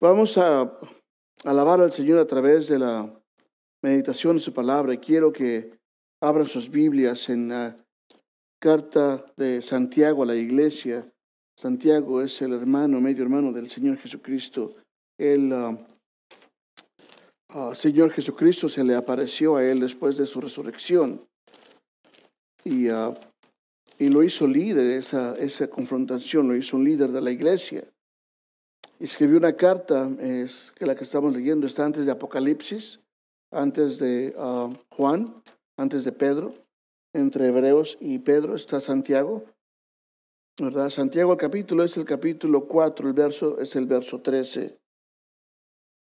Vamos a alabar al Señor a través de la meditación de su palabra quiero que abran sus Biblias en la carta de Santiago a la iglesia. Santiago es el hermano, medio hermano del Señor Jesucristo. El ah, ah, Señor Jesucristo se le apareció a él después de su resurrección y, ah, y lo hizo líder, esa, esa confrontación, lo hizo un líder de la iglesia escribió una carta, es, que la que estamos leyendo está antes de Apocalipsis, antes de ah, Juan, antes de Pedro, entre Hebreos y Pedro está Santiago, ¿verdad? Santiago el capítulo es el capítulo 4, el verso es el verso 13.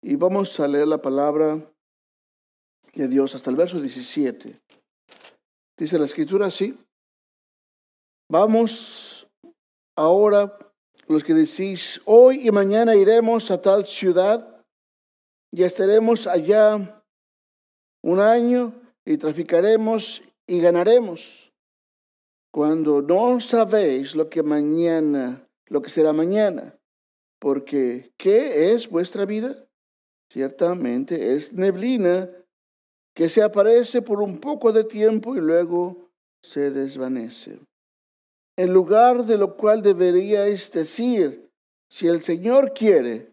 Y vamos a leer la palabra de Dios hasta el verso 17. Dice la escritura así, vamos ahora los que decís, hoy y mañana iremos a tal ciudad y estaremos allá un año y traficaremos y ganaremos. Cuando no sabéis lo que mañana, lo que será mañana, porque ¿qué es vuestra vida? Ciertamente es neblina que se aparece por un poco de tiempo y luego se desvanece en lugar de lo cual deberíais decir, si el Señor quiere,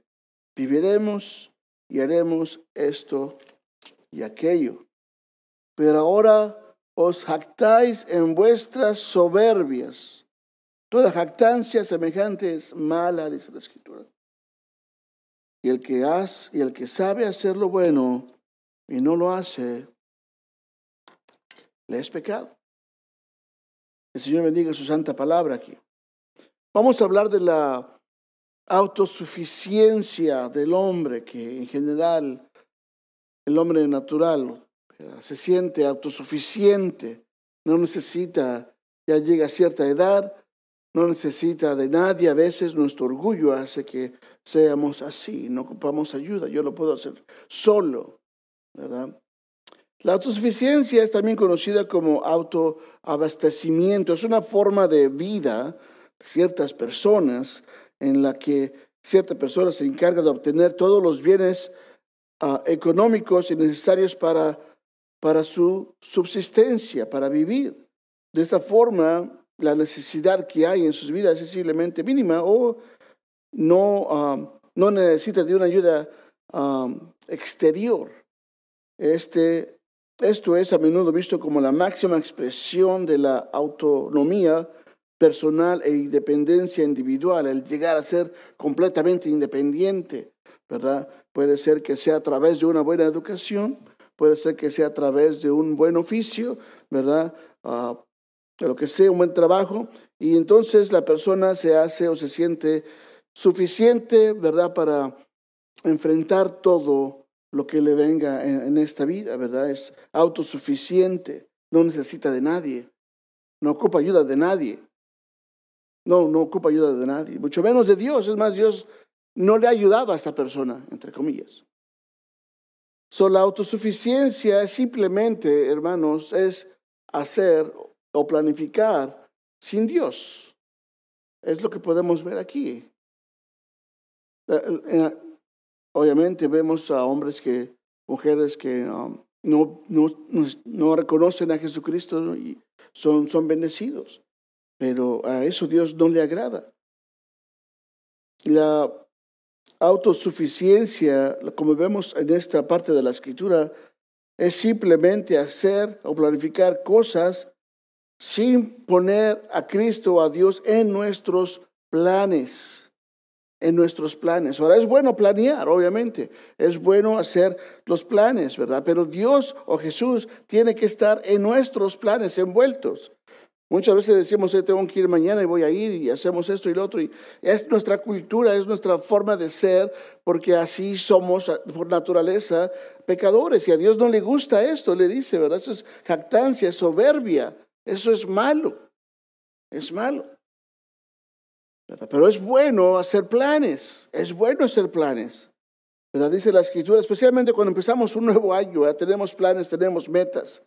viviremos y haremos esto y aquello. Pero ahora os jactáis en vuestras soberbias. Toda jactancia semejante es mala, dice la Escritura. Y el que hace, y el que sabe hacer lo bueno y no lo hace, le es pecado. El Señor bendiga su santa palabra aquí. Vamos a hablar de la autosuficiencia del hombre, que en general el hombre natural se siente autosuficiente, no necesita, ya llega a cierta edad, no necesita de nadie, a veces nuestro orgullo hace que seamos así, no ocupamos ayuda, yo lo puedo hacer solo, ¿verdad? La autosuficiencia es también conocida como autoabastecimiento. Es una forma de vida de ciertas personas en la que cierta persona se encarga de obtener todos los bienes ah, económicos y necesarios para, para su subsistencia, para vivir. De esa forma, la necesidad que hay en sus vidas es simplemente mínima o no, ah, no necesita de una ayuda ah, exterior. Este esto es a menudo visto como la máxima expresión de la autonomía personal e independencia individual, el llegar a ser completamente independiente, ¿verdad? Puede ser que sea a través de una buena educación, puede ser que sea a través de un buen oficio, ¿verdad? Uh, de lo que sea, un buen trabajo, y entonces la persona se hace o se siente suficiente, ¿verdad?, para enfrentar todo lo que le venga en, esta vida, ¿verdad? Es autosuficiente, no necesita de nadie, no ocupa ayuda de nadie. No, no ocupa ayuda de nadie, mucho menos de Dios. Es más, Dios no le ha ayudado a esta persona, entre comillas. So, la autosuficiencia es simplemente, hermanos, es hacer o planificar sin Dios. Es lo que podemos ver aquí. Obviamente vemos a hombres que, mujeres que um, no, no, no, reconocen a Jesucristo y son, son bendecidos, pero a eso Dios no le agrada. La autosuficiencia, como vemos en esta parte de la escritura, es simplemente hacer o planificar cosas sin poner a Cristo o a Dios en nuestros planes en nuestros planes. Ahora es bueno planear, obviamente, es bueno hacer los planes, ¿verdad? Pero Dios o Jesús tiene que estar en nuestros planes envueltos. Muchas veces decimos, eh, tengo que ir mañana y voy a ir y hacemos esto y lo otro. Y es nuestra cultura, es nuestra forma de ser, porque así somos por naturaleza pecadores. Y a Dios no le gusta esto, le dice, ¿verdad? Eso es jactancia, es soberbia. Eso es malo. Es malo. Pero es bueno hacer planes, es bueno hacer planes. Pero dice la escritura, especialmente cuando empezamos un nuevo año, tenemos planes, tenemos metas.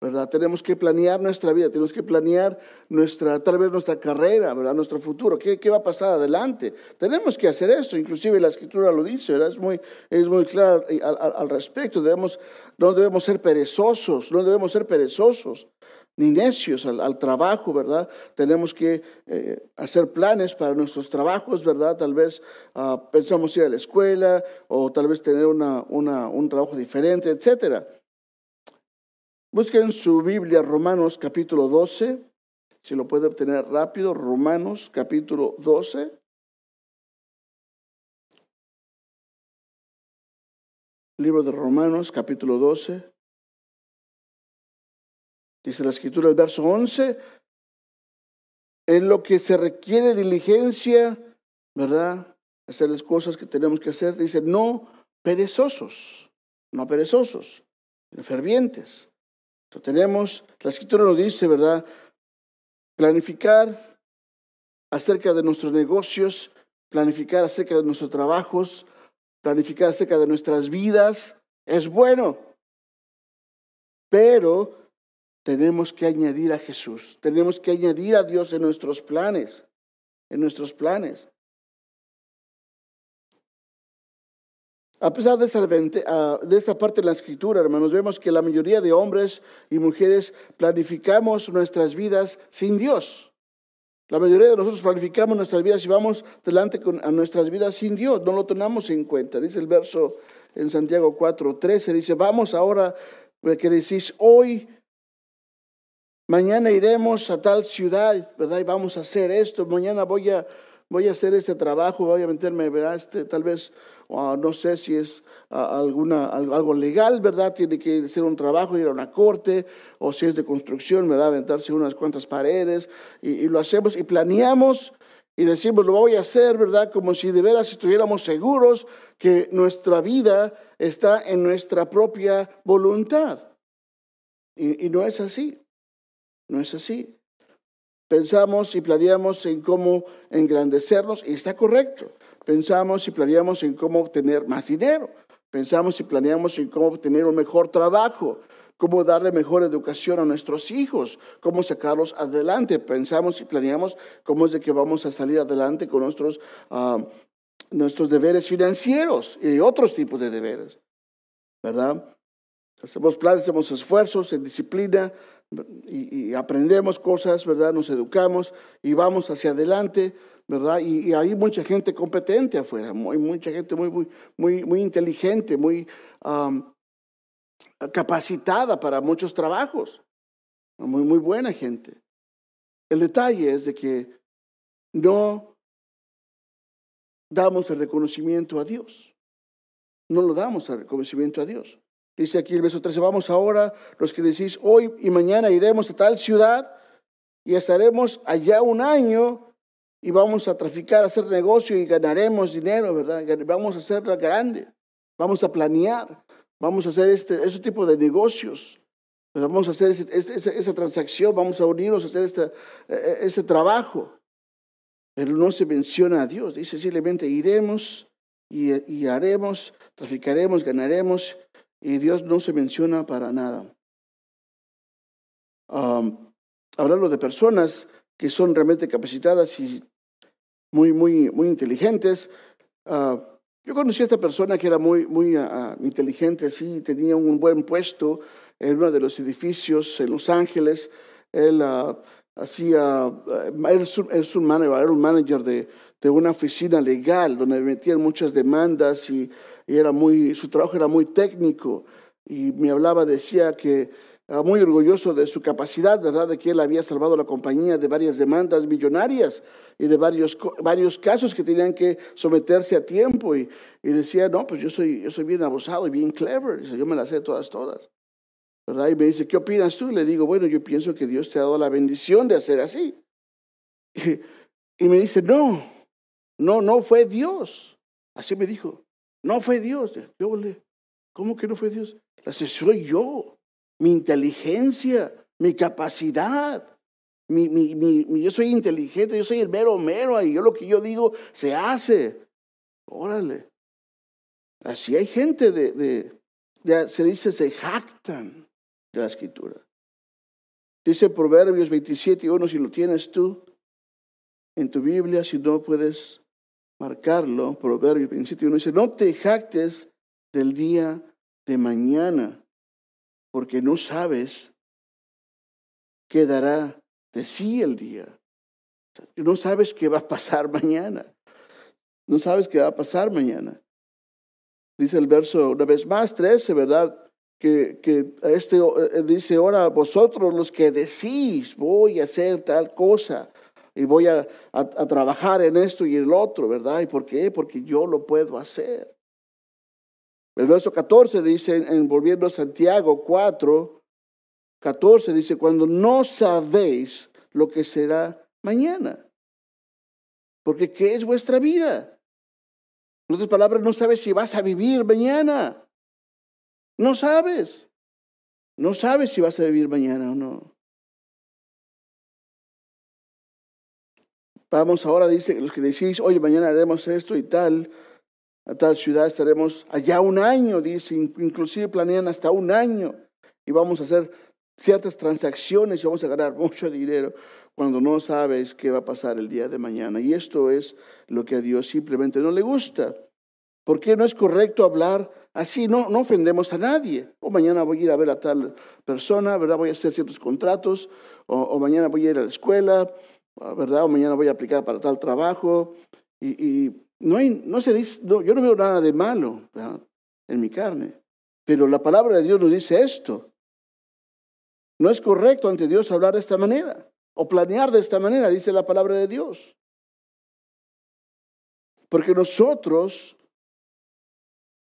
¿verdad? Tenemos que planear nuestra vida, tenemos que planear nuestra, tal vez nuestra carrera, ¿verdad? Nuestro futuro, ¿qué, qué va a pasar adelante? Tenemos que hacer eso, inclusive la escritura lo dice, ¿verdad? Es muy, es muy claro al, al respecto, debemos, no debemos ser perezosos, no debemos ser perezosos ni necios al, trabajo, ¿verdad? Tenemos que eh, hacer planes para nuestros trabajos, ¿verdad? Tal vez uh, pensamos ir a la escuela o tal vez tener una, un trabajo diferente, etcétera. Busquen su Biblia, Romanos capítulo 12, si lo puede obtener rápido, Romanos capítulo 12. Libro de Romanos capítulo 12. Dice la escritura, el verso 11, en lo que se requiere diligencia, ¿verdad? Hacer las cosas que tenemos que hacer, dice, no perezosos, no perezosos, fervientes tenemos, la escritura nos dice, ¿verdad? Planificar acerca de nuestros negocios, planificar acerca de nuestros trabajos, planificar acerca de nuestras vidas, es bueno. Pero tenemos que añadir a Jesús, tenemos que añadir a Dios en nuestros planes, en nuestros planes. A pesar de esa, ah, de esa parte de la escritura, hermanos, vemos que la mayoría de hombres y mujeres planificamos nuestras vidas sin Dios. La mayoría de nosotros planificamos nuestras vidas y vamos delante con, a nuestras vidas sin Dios. No lo tomamos en cuenta. Dice el verso en Santiago 4:13, dice, vamos ahora, que decís, hoy, mañana iremos a tal ciudad, ¿verdad? Y vamos a hacer esto, mañana voy a, voy a hacer este trabajo, voy a meterme, ¿verdad? Este, tal vez no sé si es alguna, algo legal, ¿verdad? Tiene que ser un trabajo, ir a una corte, o si es de construcción, ¿verdad? Aventarse unas cuantas paredes, y, lo hacemos y planeamos y decimos, lo voy a hacer, ¿verdad? Como si de veras estuviéramos seguros que nuestra vida está en nuestra propia voluntad. Y no es así, no es así. Pensamos y planeamos en cómo engrandecernos y está correcto. Pensamos y planeamos en cómo obtener más dinero. Pensamos y planeamos en cómo obtener un mejor trabajo, cómo darle mejor educación a nuestros hijos, cómo sacarlos adelante. Pensamos y planeamos cómo es de que vamos a salir adelante con nuestros, ah, nuestros deberes financieros y otros tipos de deberes. ¿Verdad? Hacemos planes, hacemos esfuerzos en disciplina y, aprendemos cosas, ¿verdad? Nos educamos y vamos hacia adelante ¿verdad? Y, hay mucha gente competente afuera, hay mucha gente muy, muy, muy, muy inteligente, muy capacitada para muchos trabajos, muy, muy buena gente. El detalle es de que no damos el reconocimiento a Dios. No lo damos el reconocimiento a Dios. Dice aquí el verso 13, vamos ahora, los que decís, hoy y mañana iremos a tal ciudad y estaremos allá un año y vamos a traficar, a hacer negocio y ganaremos dinero, ¿verdad? Vamos a hacerla grande, vamos a planear, vamos a hacer este, ese tipo de negocios, vamos a hacer esa transacción, vamos a unirnos a hacer este, ese trabajo. Pero no se menciona a Dios, dice simplemente iremos y, haremos, traficaremos, ganaremos, y Dios no se menciona para nada. hablando de personas que son realmente capacitadas y muy, muy, muy inteligentes. Ah, yo conocí a esta persona que era muy, muy uh, inteligente, sí, tenía un buen puesto en uno de los edificios en Los Ángeles. Él hacía, es un, manager, era un manager de, de, una oficina legal donde metían muchas demandas y, y, era muy, su trabajo era muy técnico. Y me hablaba, decía que Ah, muy orgulloso de su capacidad, ¿verdad? De que él había salvado la compañía de varias demandas millonarias y de varios, varios casos que tenían que someterse a tiempo. Y, y decía, no, pues yo soy, yo soy bien abusado y bien clever. Dice, yo me las sé todas, todas. Y me dice, ¿qué opinas tú? Y le digo, bueno, yo pienso que Dios te ha dado la bendición de hacer así. Y, me dice, no, no, no fue Dios. Así me dijo, no fue Dios. Yo le, ¿cómo que no fue Dios? Dice, soy yo mi inteligencia, mi capacidad. Mi, mi, mi, yo soy inteligente, yo soy el mero mero, y yo lo que yo digo se hace. Órale. Así hay gente de, de, se dice, se jactan de la escritura. Dice Proverbios 27 y 1, si lo tienes tú en tu Biblia, si no puedes marcarlo, Proverbios 27 y 1 dice, no te jactes del día de mañana, porque no sabes qué dará de sí el día. No sabes qué va a pasar mañana. No sabes qué va a pasar mañana. Dice el verso una vez más, 13, ¿verdad? Que, este eh, dice, ahora vosotros los que decís, voy a hacer tal cosa y voy a, a, trabajar en esto y el otro, ¿verdad? ¿Y por qué? Porque yo lo puedo hacer. El verso 14 dice, en, volviendo a Santiago 4, 14 dice, cuando no sabéis lo que será mañana. Porque ¿qué es vuestra vida? En otras palabras, no sabes si vas a vivir mañana. No sabes. No sabes si vas a vivir mañana o no. Vamos ahora, dice, los que decís, oye, mañana haremos esto y tal, a tal ciudad estaremos allá un año, dice, inclusive planean hasta un año y vamos a hacer ciertas transacciones y vamos a ganar mucho dinero cuando no sabes qué va a pasar el día de mañana. Y esto es lo que a Dios simplemente no le gusta. Porque no es correcto hablar así, no, no ofendemos a nadie. O mañana voy a ir a ver a tal persona, ¿verdad? Voy a hacer ciertos contratos, o, mañana voy a ir a la escuela, ¿verdad? O mañana voy a aplicar para tal trabajo. Y, no, hay, no se dice, yo no veo nada de malo en mi carne. Pero la palabra de Dios nos dice esto. No es correcto ante Dios hablar de esta manera o planear de esta manera, dice la palabra de Dios. Porque nosotros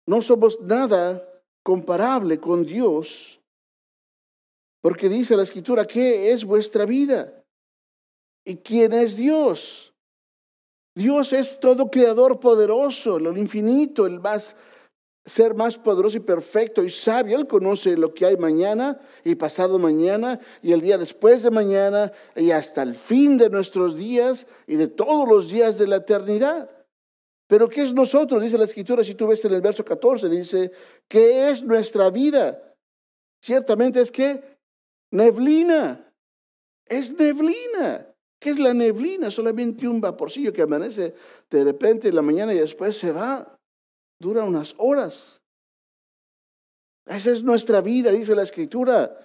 no somos nada comparable con Dios. Porque dice la escritura, ¿qué es vuestra vida? ¿Y quién es Dios? Dios es todo creador poderoso, lo infinito, el más ser más poderoso y perfecto y sabio. Él conoce lo que hay mañana y pasado mañana y el día después de mañana y hasta el fin de nuestros días y de todos los días de la eternidad. Pero ¿qué es nosotros? Dice la escritura, si tú ves en el verso 14, dice, ¿qué es nuestra vida? Ciertamente es que neblina, es neblina. ¿Qué es la neblina? Solamente un vaporcillo que amanece de repente en la mañana y después se va dura unas horas. Esa es nuestra vida, dice la escritura.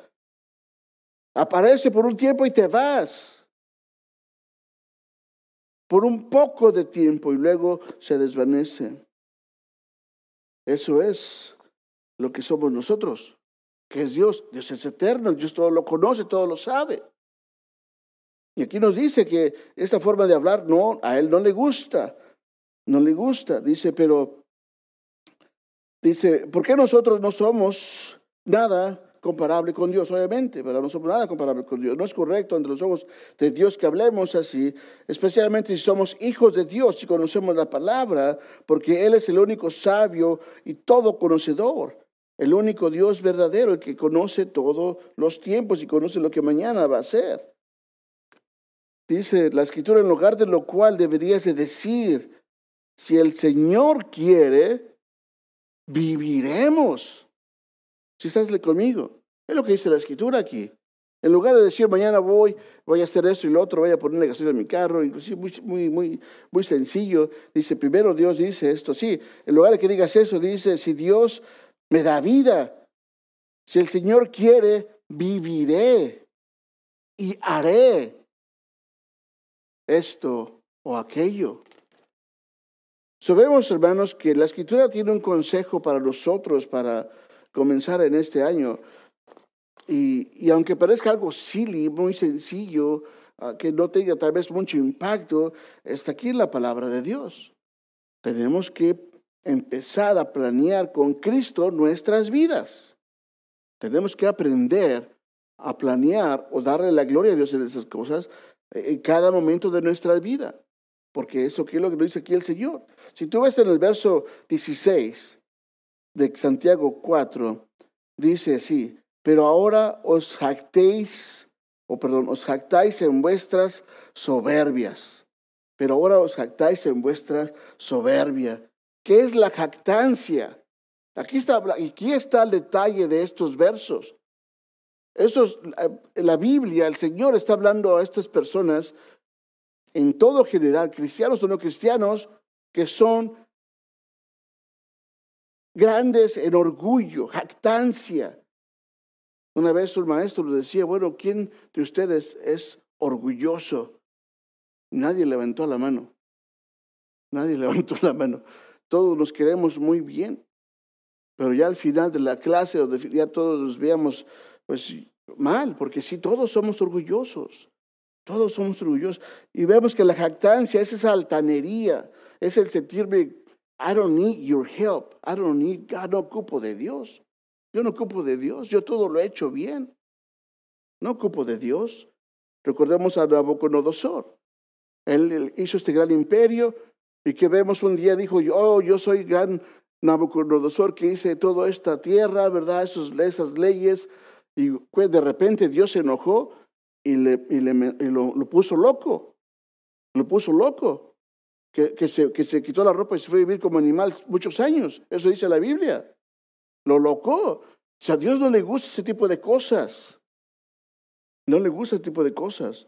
Aparece por un tiempo y te vas. Por un poco de tiempo y luego se desvanece. Eso es lo que somos nosotros, que es Dios. Dios es eterno, Dios todo lo conoce, todo lo sabe. Y aquí nos dice que esa forma de hablar no, a él no le gusta, no le gusta. Dice, pero Dice, ¿por qué nosotros no somos nada comparable con Dios? Obviamente, pero no somos nada comparable con Dios. No es correcto ante los ojos de Dios que hablemos así, especialmente si somos hijos de Dios y conocemos la palabra, porque Él es el único sabio y todo conocedor. El único Dios verdadero, el que conoce todos los tiempos y conoce lo que mañana va a ser. Dice la escritura, en lugar de lo cual deberías decir, si el Señor quiere, viviremos. Si estás conmigo, es lo que dice la escritura aquí. En lugar de decir mañana voy, voy a hacer esto y lo otro, voy a ponerle gasolina en mi carro, inclusive muy, muy, muy, muy sencillo, dice primero Dios dice esto, sí, en lugar de que digas eso, dice, si Dios me da vida, si el Señor quiere, viviré y haré esto o aquello. Sabemos, hermanos, que la escritura tiene un consejo para nosotros para comenzar en este año. Y, aunque parezca algo silly, muy sencillo, ah, que no tenga tal vez mucho impacto, está aquí la palabra de Dios. Tenemos que empezar a planear con Cristo nuestras vidas. Tenemos que aprender a planear o darle la gloria a Dios en esas cosas en cada momento de nuestra vida. Porque eso es lo que dice aquí el Señor. Si tú ves en el verso 16 de Santiago 4, dice así, pero ahora os jactéis, o perdón, os jactáis en vuestras soberbias. Pero ahora os jactáis en vuestra soberbia. ¿Qué es la jactancia? Aquí está, aquí está el detalle de estos versos. Eso es la Biblia, el Señor está hablando a estas personas en todo general, cristianos o no cristianos, que son grandes en orgullo, jactancia. Una vez un maestro le decía, bueno, ¿quién de ustedes es orgulloso? Nadie levantó la mano. Nadie levantó la mano. Todos nos queremos muy bien. Pero ya al final de la clase, ya todos nos veíamos pues mal, porque sí, todos somos orgullosos. Todos somos orgullosos. Y vemos que la jactancia es esa altanería, es el sentirme, I don't need your help, I don't need, God, no ocupo de Dios. Yo no ocupo de Dios, yo todo lo he hecho bien. No ocupo de Dios. Recordemos a Nabucodonosor. Él hizo este gran imperio y que vemos un día dijo, oh, yo soy gran Nabucodonosor que hice toda esta tierra, ¿verdad? esas leyes. Y pues de repente Dios se enojó y, le, lo, puso loco. Lo puso loco. Que, que, se, que se quitó la ropa y se fue a vivir como animal muchos años. Eso dice la Biblia. Lo locó. O sea, a Dios no le gusta ese tipo de cosas. No le gusta ese tipo de cosas.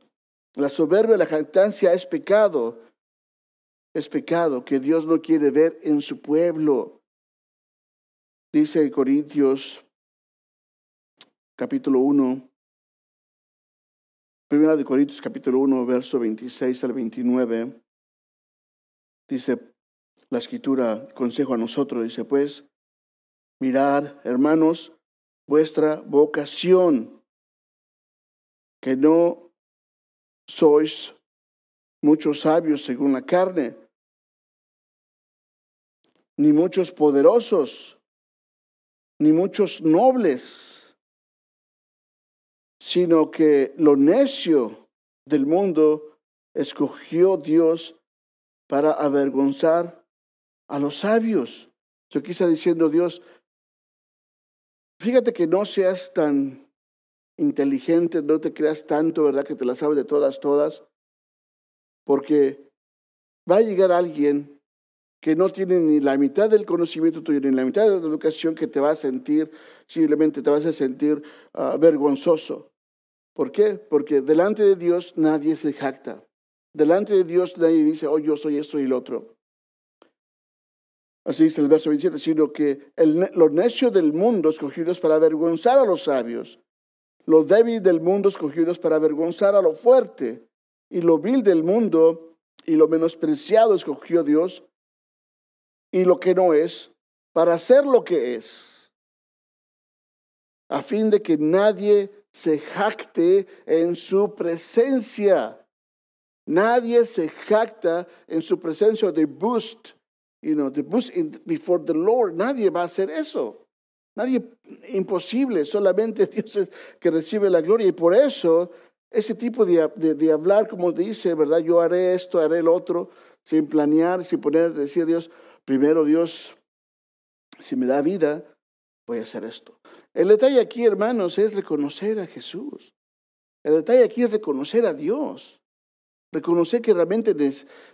La soberbia, la jactancia es pecado. Es pecado que Dios no quiere ver en su pueblo. Dice Corintios capítulo 1, Primera de Corintios capítulo 1, verso 26 al 29. Dice la escritura, consejo a nosotros, dice pues, mirar, hermanos, vuestra vocación, que no sois muchos sabios según la carne, ni muchos poderosos, ni muchos nobles, sino que lo necio del mundo escogió Dios para avergonzar a los sabios. Yo quise diciendo Dios, fíjate que no seas tan inteligente, no te creas tanto, ¿verdad? Que te la sabes de todas, todas, porque va a llegar alguien que no tiene ni la mitad del conocimiento tuyo, ni la mitad de la educación, que te va a sentir, simplemente te vas a sentir ah, vergonzoso. ¿Por qué? Porque delante de Dios nadie se jacta. Delante de Dios nadie dice, oh, yo soy esto y lo otro. Así dice el verso 27, sino que el, los necios del mundo escogidos para avergonzar a los sabios, los débiles del mundo escogidos para avergonzar a lo fuerte, y lo vil del mundo y lo menospreciado escogió Dios y lo que no es, para hacer lo que es, a fin de que nadie se jacte en su presencia. Nadie se jacta en su presencia de boost, you know, the boost before the Lord. Nadie va a hacer eso. Nadie, imposible, solamente Dios es que recibe la gloria. Y por eso, ese tipo de, de, hablar, como dice, ¿verdad? Yo haré esto, haré el otro, sin planear, sin poner, decir Dios, primero Dios, si me da vida, voy a hacer esto. El detalle aquí, hermanos, es reconocer a Jesús. El detalle aquí es reconocer a Dios. Reconocer que realmente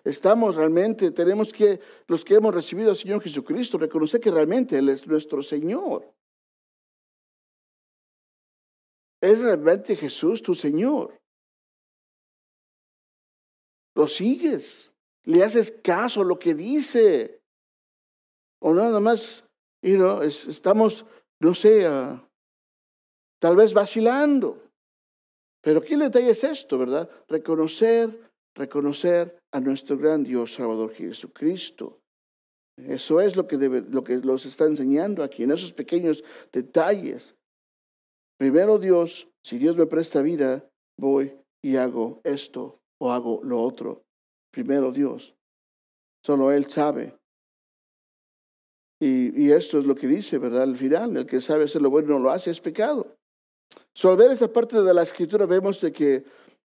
estamos, realmente tenemos que, los que hemos recibido al Señor Jesucristo, reconocer que realmente Él es nuestro Señor. ¿Es realmente Jesús tu Señor? ¿Lo sigues? ¿Le haces caso a lo que dice? O nada más, you know, estamos, no sé, ah, tal vez vacilando. Pero ¿qué detalle es esto, verdad? Reconocer, reconocer a nuestro gran Dios Salvador Jesucristo. Eso es lo que, debe, lo que los está enseñando aquí, en esos pequeños detalles. Primero Dios, si Dios me presta vida, voy y hago esto o hago lo otro. Primero Dios. Solo Él sabe y, esto es lo que dice, ¿verdad? Al final, el que sabe hacer lo bueno y no lo hace es pecado. So, al ver esa parte de la escritura vemos de que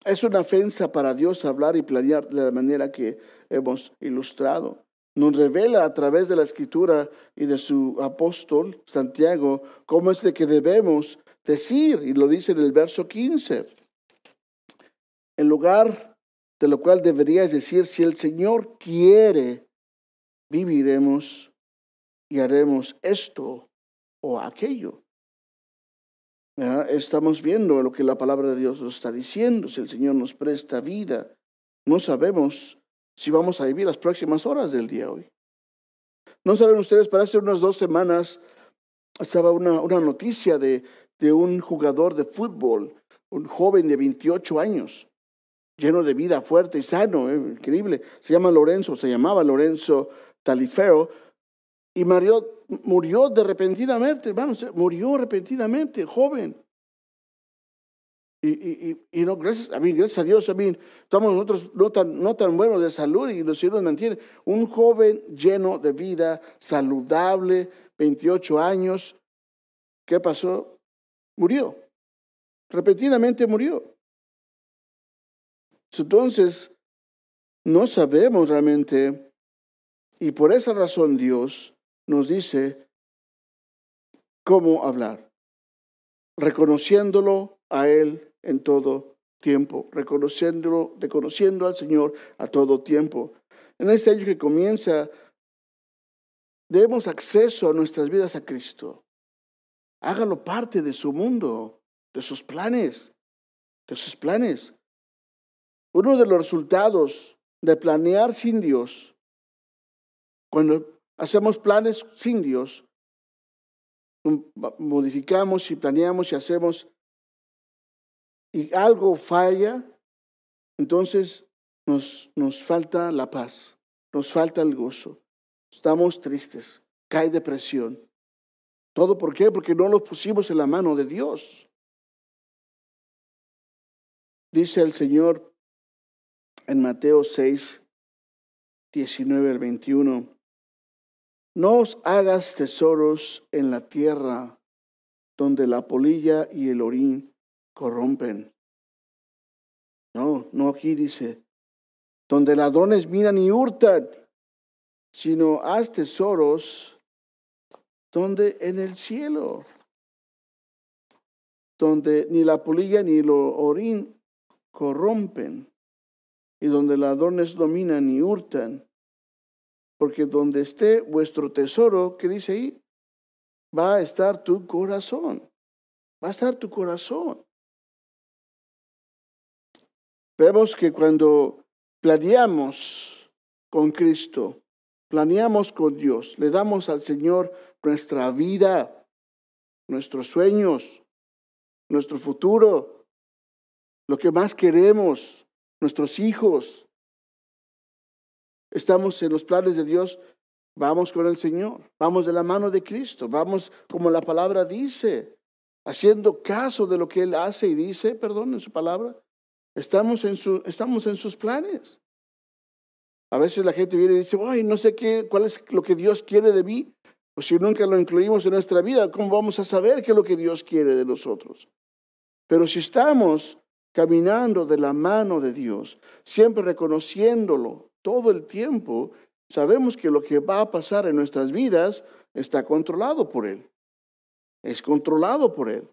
es una ofensa para Dios hablar y planear de la manera que hemos ilustrado. Nos revela a través de la escritura y de su apóstol, Santiago, cómo es de que debemos decir, y lo dice en el verso 15. En lugar de lo cual deberías decir, si el Señor quiere, viviremos y haremos esto o aquello. Estamos viendo lo que la palabra de Dios nos está diciendo. Si el Señor nos presta vida, no sabemos si vamos a vivir las próximas horas del día hoy. No saben ustedes, para hace unas dos semanas estaba una, una noticia de, de un jugador de fútbol, un joven de 28 años, lleno de vida, fuerte y sano, eh, increíble. Se llama Lorenzo, se llamaba Lorenzo Talifero, y murió, murió de repentinamente, hermanos, murió repentinamente, joven. Y, y, y, no, gracias, a mí, gracias a Dios, a mí, estamos nosotros no tan, no tan buenos de salud y los Señor nos mantiene. Un joven lleno de vida, saludable, 28 años, ¿qué pasó? Murió. Repentinamente murió. Entonces, no sabemos realmente, y por esa razón Dios nos dice cómo hablar, reconociéndolo a Él en todo tiempo, reconociéndolo, reconociendo al Señor a todo tiempo. En este año que comienza, demos acceso a nuestras vidas a Cristo. Hágalo parte de su mundo, de sus planes, de sus planes. Uno de los resultados de planear sin Dios, cuando Hacemos planes sin Dios. Modificamos y planeamos y hacemos y algo falla, entonces nos, nos falta la paz, nos falta el gozo. Estamos tristes, cae depresión. ¿Todo por qué? Porque no lo pusimos en la mano de Dios. Dice el Señor en Mateo 6, 19 al 21. No os hagas tesoros en la tierra donde la polilla y el orín corrompen. No, no aquí dice, donde ladrones miran y hurtan, sino haz tesoros donde en el cielo, donde ni la polilla ni el orín corrompen, y donde ladrones dominan y hurtan, porque donde esté vuestro tesoro, ¿qué dice ahí? Va a estar tu corazón. Va a estar tu corazón. Vemos que cuando planeamos con Cristo, planeamos con Dios, le damos al Señor nuestra vida, nuestros sueños, nuestro futuro, lo que más queremos, nuestros hijos, estamos en los planes de Dios, vamos con el Señor, vamos de la mano de Cristo, vamos como la palabra dice, haciendo caso de lo que Él hace y dice, perdón, en su palabra, estamos en, su, estamos en sus planes. A veces la gente viene y dice, ay, no sé qué, cuál es lo que Dios quiere de mí. Pues si nunca lo incluimos en nuestra vida, ¿cómo vamos a saber qué es lo que Dios quiere de nosotros? Pero si estamos caminando de la mano de Dios, siempre reconociéndolo, todo el tiempo, sabemos que lo que va a pasar en nuestras vidas está controlado por Él. Es controlado por Él.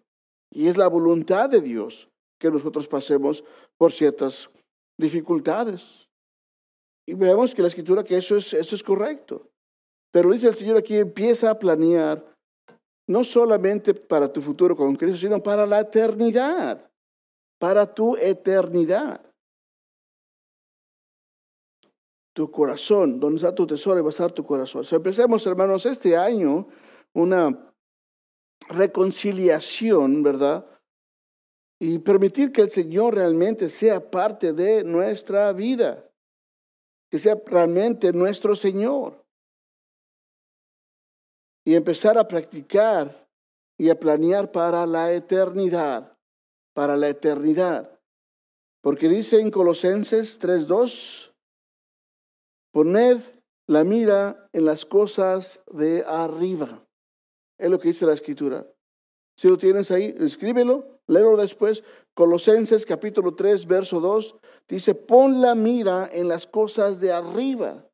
Y es la voluntad de Dios que nosotros pasemos por ciertas dificultades. Y vemos que la escritura que eso es, eso es correcto. Pero dice el Señor aquí, empieza a planear no solamente para tu futuro con Cristo, sino para la eternidad, para tu eternidad tu corazón, donde está tu tesoro va a estar tu corazón. empecemos, hermanos, este año una reconciliación, ¿verdad? Y permitir que el Señor realmente sea parte de nuestra vida, que sea realmente nuestro Señor. Y empezar a practicar y a planear para la eternidad, para la eternidad. Porque dice en Colosenses 3.2, Poner la mira en las cosas de arriba. Es lo que dice la escritura. Si lo tienes ahí, escríbelo, léelo después. Colosenses capítulo 3, verso 2, dice, pon la mira en las cosas de arriba,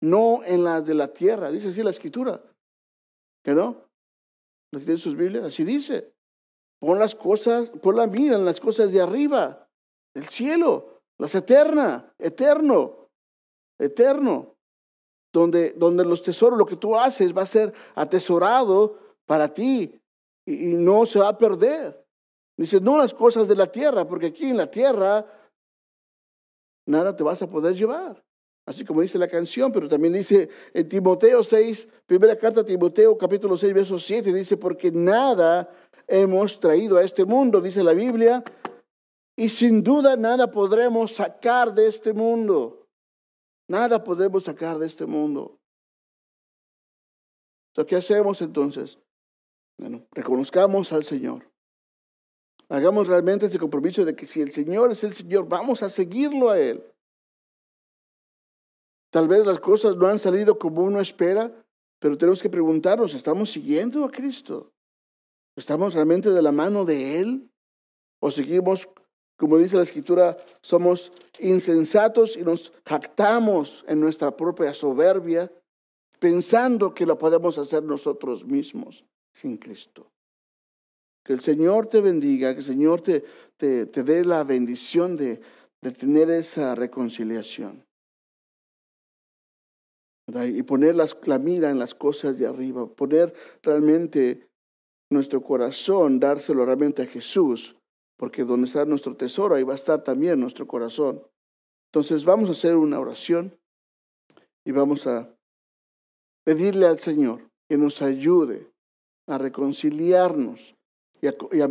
no en las de la tierra. Dice así la escritura. ¿Que no? ¿Lo que tiene sus Biblias? Así dice. Pon las cosas, pon la mira en las cosas de arriba, del cielo, las eternas, eterno eterno, donde, donde los tesoros, lo que tú haces va a ser atesorado para ti y no se va a perder. Dice, no las cosas de la tierra, porque aquí en la tierra nada te vas a poder llevar. Así como dice la canción, pero también dice en Timoteo 6, primera carta a Timoteo, capítulo 6, verso 7, dice, porque nada hemos traído a este mundo, dice la Biblia, y sin duda nada podremos sacar de este mundo. Nada podemos sacar de este mundo. Entonces, ¿qué hacemos entonces? Reconozcamos al Señor. Hagamos realmente ese compromiso de que si el Señor es el Señor, vamos a seguirlo a Él. Tal vez las cosas no han salido como uno espera, pero tenemos que preguntarnos, ¿estamos siguiendo a Cristo? ¿Estamos realmente de la mano de Él? ¿O seguimos, como dice la Escritura, somos insensatos y nos jactamos en nuestra propia soberbia, pensando que lo podemos hacer nosotros mismos sin Cristo? Que el Señor te bendiga, que el Señor te, te, dé la bendición de, de tener esa reconciliación. Y poner la mira en las cosas de arriba, poner realmente nuestro corazón, dárselo realmente a Jesús, porque donde está nuestro tesoro, ahí va a estar también nuestro corazón. Entonces vamos a hacer una oración y vamos a pedirle al Señor que nos ayude a reconciliarnos y, a,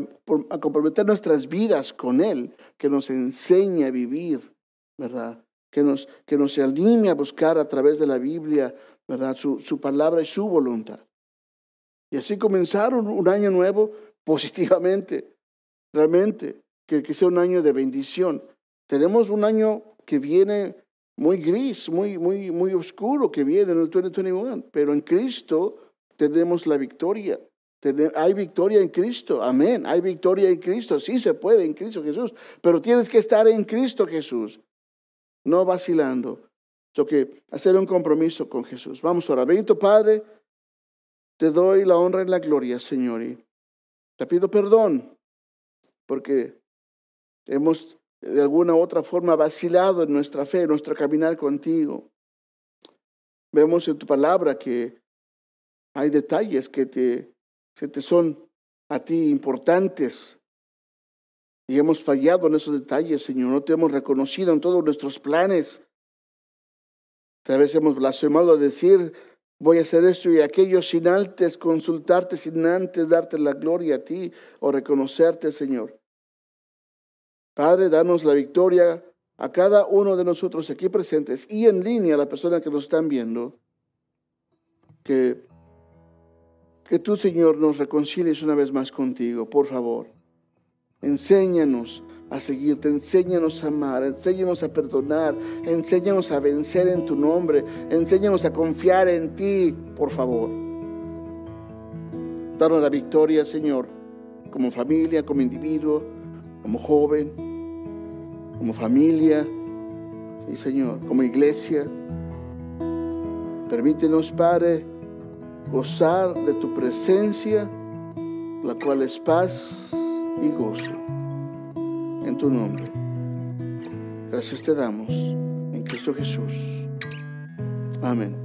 comprometer nuestras vidas con Él, que nos enseñe a vivir, ¿verdad? Que nos, que nos anime a buscar a través de la Biblia, ¿verdad? Su, su palabra y su voluntad. Y así comenzaron un año nuevo positivamente, realmente, que, que sea un año de bendición. Tenemos un año que viene muy gris, muy, muy, muy oscuro, que viene en el 2021, pero en Cristo tenemos la victoria. Hay victoria en Cristo, amén. Hay victoria en Cristo, sí se puede en Cristo Jesús, pero tienes que estar en Cristo Jesús, no vacilando. So que hacer un compromiso con Jesús. Vamos ahora. Bendito Padre, te doy la honra y la gloria, Señor. Y te pido perdón porque hemos de alguna u otra forma vacilado en nuestra fe, en nuestro caminar contigo. Vemos en tu palabra que hay detalles que te te son a ti importantes. Y hemos fallado en esos detalles, Señor. No te hemos reconocido en todos nuestros planes. Tal vez hemos blasfemado a decir, voy a hacer esto y aquello sin antes consultarte, sin antes darte la gloria a ti o reconocerte, Señor. Padre, danos la victoria a cada uno de nosotros aquí presentes y en línea a la persona que nos están viendo. Que que tú, Señor, nos reconcilies una vez más contigo, por favor. Enséñanos a seguirte, enséñanos a amar, enséñanos a perdonar, enséñanos a vencer en tu nombre, enséñanos a confiar en ti, por favor. Danos la victoria, Señor, como familia, como individuo, como joven, como familia, Señor, como iglesia. Permítenos, Padre, gozar de tu presencia, la cual es paz y gozo. Tu nombre. Gracias te damos en Cristo Jesús. Amén.